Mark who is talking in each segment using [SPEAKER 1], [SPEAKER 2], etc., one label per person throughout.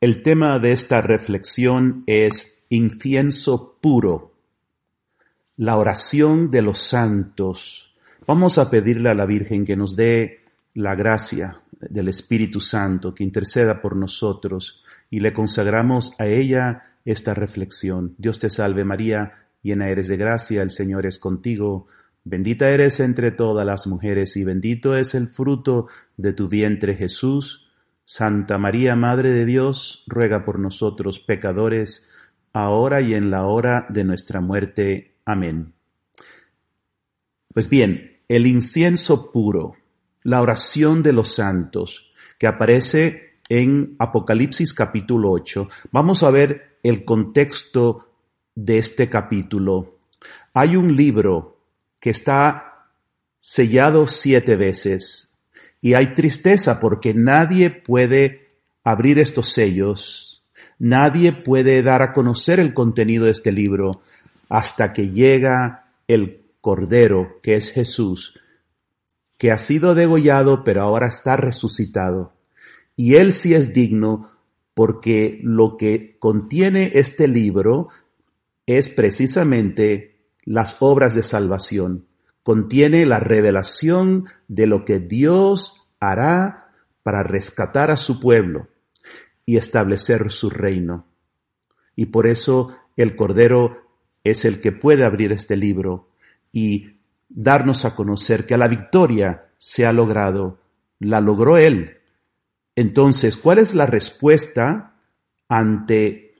[SPEAKER 1] El tema de esta reflexión es incienso puro, la oración de los santos. Vamos a pedirle a la Virgen que nos dé la gracia del Espíritu Santo, que interceda por nosotros y le consagramos a ella esta reflexión. Dios te salve María, llena eres de gracia, el Señor es contigo, bendita eres entre todas las mujeres y bendito es el fruto de tu vientre Jesús. Santa María, Madre de Dios, ruega por nosotros pecadores, ahora y en la hora de nuestra muerte. Amén. Pues bien, el incienso puro, la oración de los santos, que aparece en Apocalipsis capítulo 8. Vamos a ver el contexto de este capítulo. Hay un libro que está sellado siete veces y hay tristeza porque nadie puede abrir estos sellos, nadie puede dar a conocer el contenido de este libro hasta que llega el Cordero, que es Jesús, que ha sido degollado pero ahora está resucitado. Y él sí es digno porque lo que contiene este libro es precisamente las obras de salvación contiene la revelación de lo que Dios hará para rescatar a su pueblo y establecer su reino. Y por eso el Cordero es el que puede abrir este libro y darnos a conocer que la victoria se ha logrado, la logró Él. Entonces, ¿cuál es la respuesta ante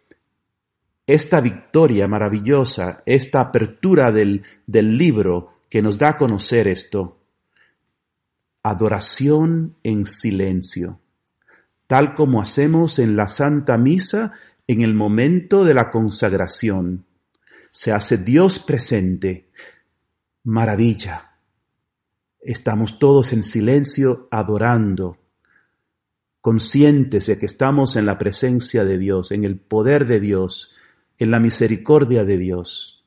[SPEAKER 1] esta victoria maravillosa, esta apertura del, del libro que nos da a conocer esto. Adoración en silencio, tal como hacemos en la Santa Misa en el momento de la consagración. Se hace Dios presente. Maravilla. Estamos todos en silencio adorando, conscientes de que estamos en la presencia de Dios, en el poder de Dios, en la misericordia de Dios.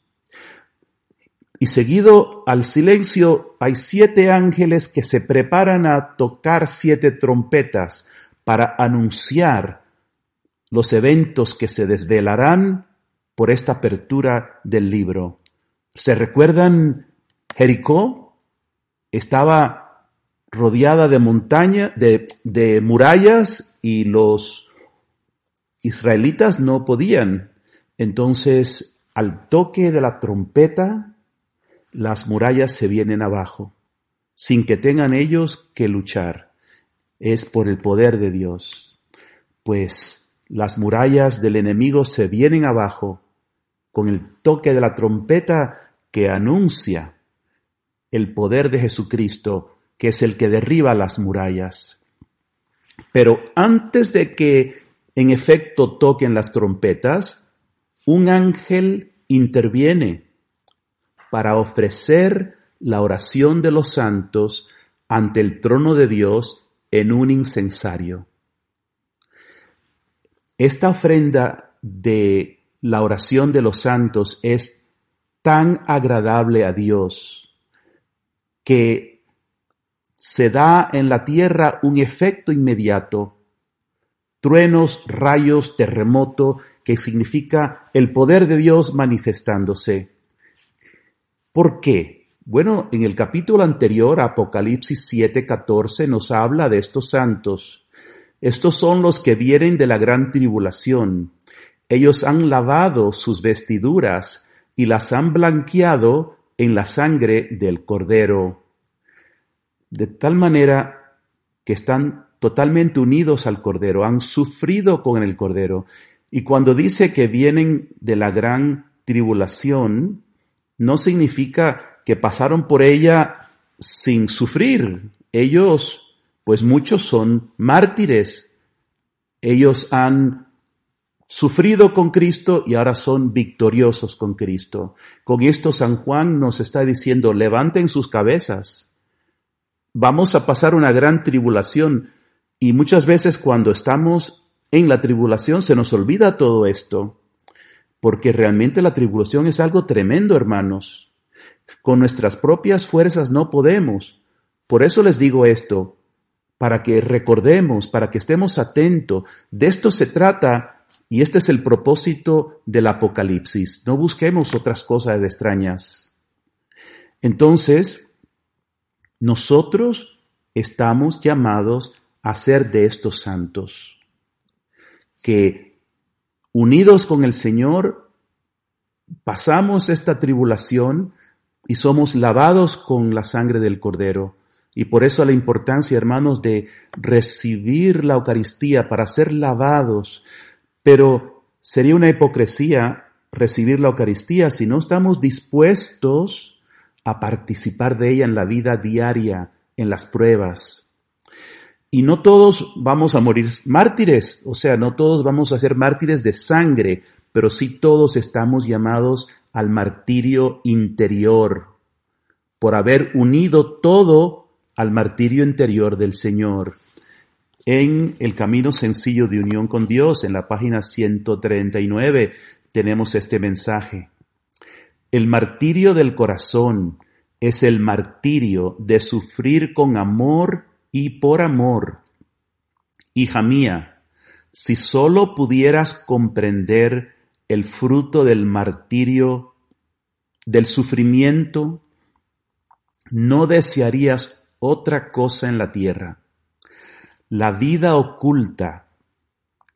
[SPEAKER 1] Y seguido al silencio hay siete ángeles que se preparan a tocar siete trompetas para anunciar los eventos que se desvelarán por esta apertura del libro. ¿Se recuerdan Jericó? Estaba rodeada de montaña, de, de murallas y los israelitas no podían. Entonces, al toque de la trompeta, las murallas se vienen abajo, sin que tengan ellos que luchar. Es por el poder de Dios. Pues las murallas del enemigo se vienen abajo con el toque de la trompeta que anuncia el poder de Jesucristo, que es el que derriba las murallas. Pero antes de que en efecto toquen las trompetas, un ángel interviene para ofrecer la oración de los santos ante el trono de Dios en un incensario. Esta ofrenda de la oración de los santos es tan agradable a Dios que se da en la tierra un efecto inmediato, truenos, rayos, terremoto, que significa el poder de Dios manifestándose. ¿Por qué? Bueno, en el capítulo anterior, Apocalipsis 7:14, nos habla de estos santos. Estos son los que vienen de la gran tribulación. Ellos han lavado sus vestiduras y las han blanqueado en la sangre del Cordero. De tal manera que están totalmente unidos al Cordero, han sufrido con el Cordero. Y cuando dice que vienen de la gran tribulación, no significa que pasaron por ella sin sufrir. Ellos, pues muchos son mártires. Ellos han sufrido con Cristo y ahora son victoriosos con Cristo. Con esto San Juan nos está diciendo, levanten sus cabezas. Vamos a pasar una gran tribulación y muchas veces cuando estamos en la tribulación se nos olvida todo esto porque realmente la tribulación es algo tremendo, hermanos. Con nuestras propias fuerzas no podemos. Por eso les digo esto, para que recordemos, para que estemos atentos. De esto se trata y este es el propósito del Apocalipsis. No busquemos otras cosas extrañas. Entonces, nosotros estamos llamados a ser de estos santos, que unidos con el Señor, pasamos esta tribulación y somos lavados con la sangre del Cordero. Y por eso la importancia, hermanos, de recibir la Eucaristía para ser lavados. Pero sería una hipocresía recibir la Eucaristía si no estamos dispuestos a participar de ella en la vida diaria, en las pruebas. Y no todos vamos a morir mártires, o sea, no todos vamos a ser mártires de sangre, pero sí todos estamos llamados al martirio interior, por haber unido todo al martirio interior del Señor. En el camino sencillo de unión con Dios, en la página 139, tenemos este mensaje. El martirio del corazón es el martirio de sufrir con amor y por amor. Hija mía, si sólo pudieras comprender el fruto del martirio, del sufrimiento, no desearías otra cosa en la tierra. La vida oculta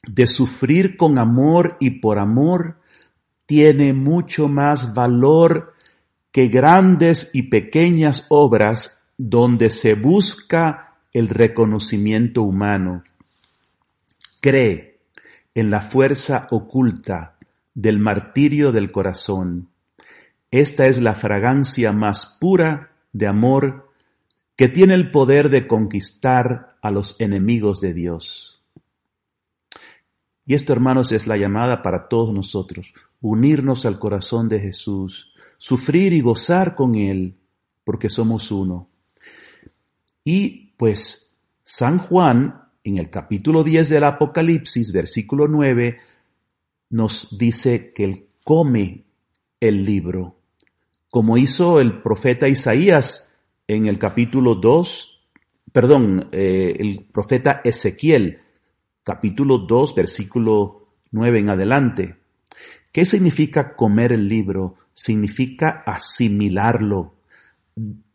[SPEAKER 1] de sufrir con amor y por amor tiene mucho más valor que grandes y pequeñas obras donde se busca el reconocimiento humano. Cree en la fuerza oculta del martirio del corazón. Esta es la fragancia más pura de amor que tiene el poder de conquistar a los enemigos de Dios. Y esto, hermanos, es la llamada para todos nosotros, unirnos al corazón de Jesús, sufrir y gozar con Él, porque somos uno. Y pues San Juan, en el capítulo 10 del Apocalipsis, versículo 9, nos dice que Él come el libro, como hizo el profeta Isaías en el capítulo 2, perdón, eh, el profeta Ezequiel, capítulo 2, versículo 9 en adelante. ¿Qué significa comer el libro? Significa asimilarlo,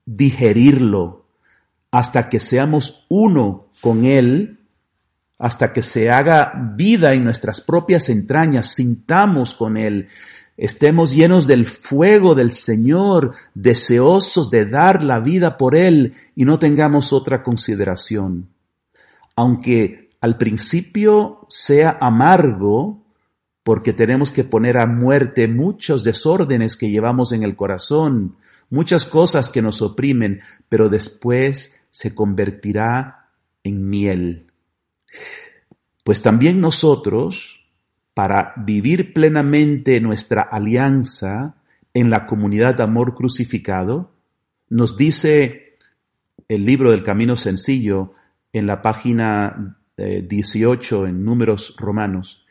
[SPEAKER 1] digerirlo, hasta que seamos uno con Él hasta que se haga vida en nuestras propias entrañas, sintamos con Él, estemos llenos del fuego del Señor, deseosos de dar la vida por Él y no tengamos otra consideración. Aunque al principio sea amargo, porque tenemos que poner a muerte muchos desórdenes que llevamos en el corazón, muchas cosas que nos oprimen, pero después se convertirá en miel. Pues también nosotros, para vivir plenamente nuestra alianza en la comunidad de amor crucificado, nos dice el libro del Camino Sencillo en la página 18 eh, en números romanos,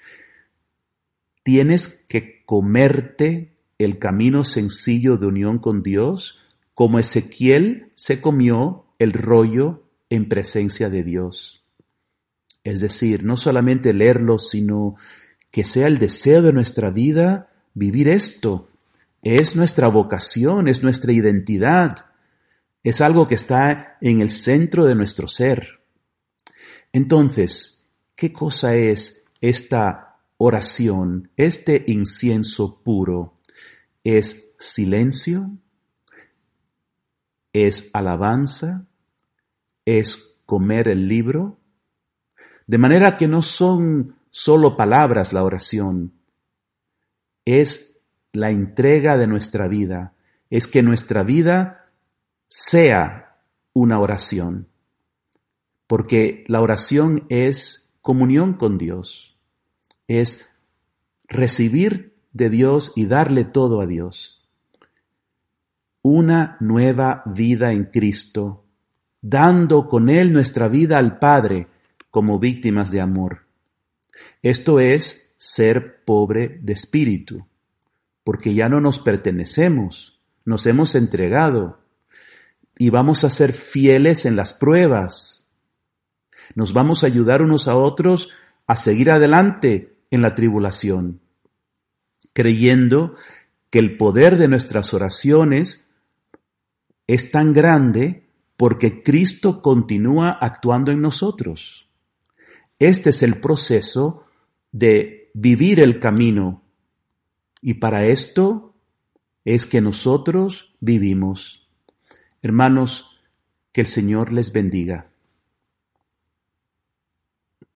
[SPEAKER 1] tienes que comerte el camino sencillo de unión con Dios como Ezequiel se comió el rollo en presencia de Dios. Es decir, no solamente leerlo, sino que sea el deseo de nuestra vida vivir esto. Es nuestra vocación, es nuestra identidad, es algo que está en el centro de nuestro ser. Entonces, ¿qué cosa es esta oración, este incienso puro? ¿Es silencio? ¿Es alabanza? ¿Es comer el libro? De manera que no son solo palabras la oración, es la entrega de nuestra vida, es que nuestra vida sea una oración, porque la oración es comunión con Dios, es recibir de Dios y darle todo a Dios. Una nueva vida en Cristo, dando con Él nuestra vida al Padre, como víctimas de amor. Esto es ser pobre de espíritu, porque ya no nos pertenecemos, nos hemos entregado y vamos a ser fieles en las pruebas. Nos vamos a ayudar unos a otros a seguir adelante en la tribulación, creyendo que el poder de nuestras oraciones es tan grande porque Cristo continúa actuando en nosotros. Este es el proceso de vivir el camino y para esto es que nosotros vivimos. Hermanos, que el Señor les bendiga.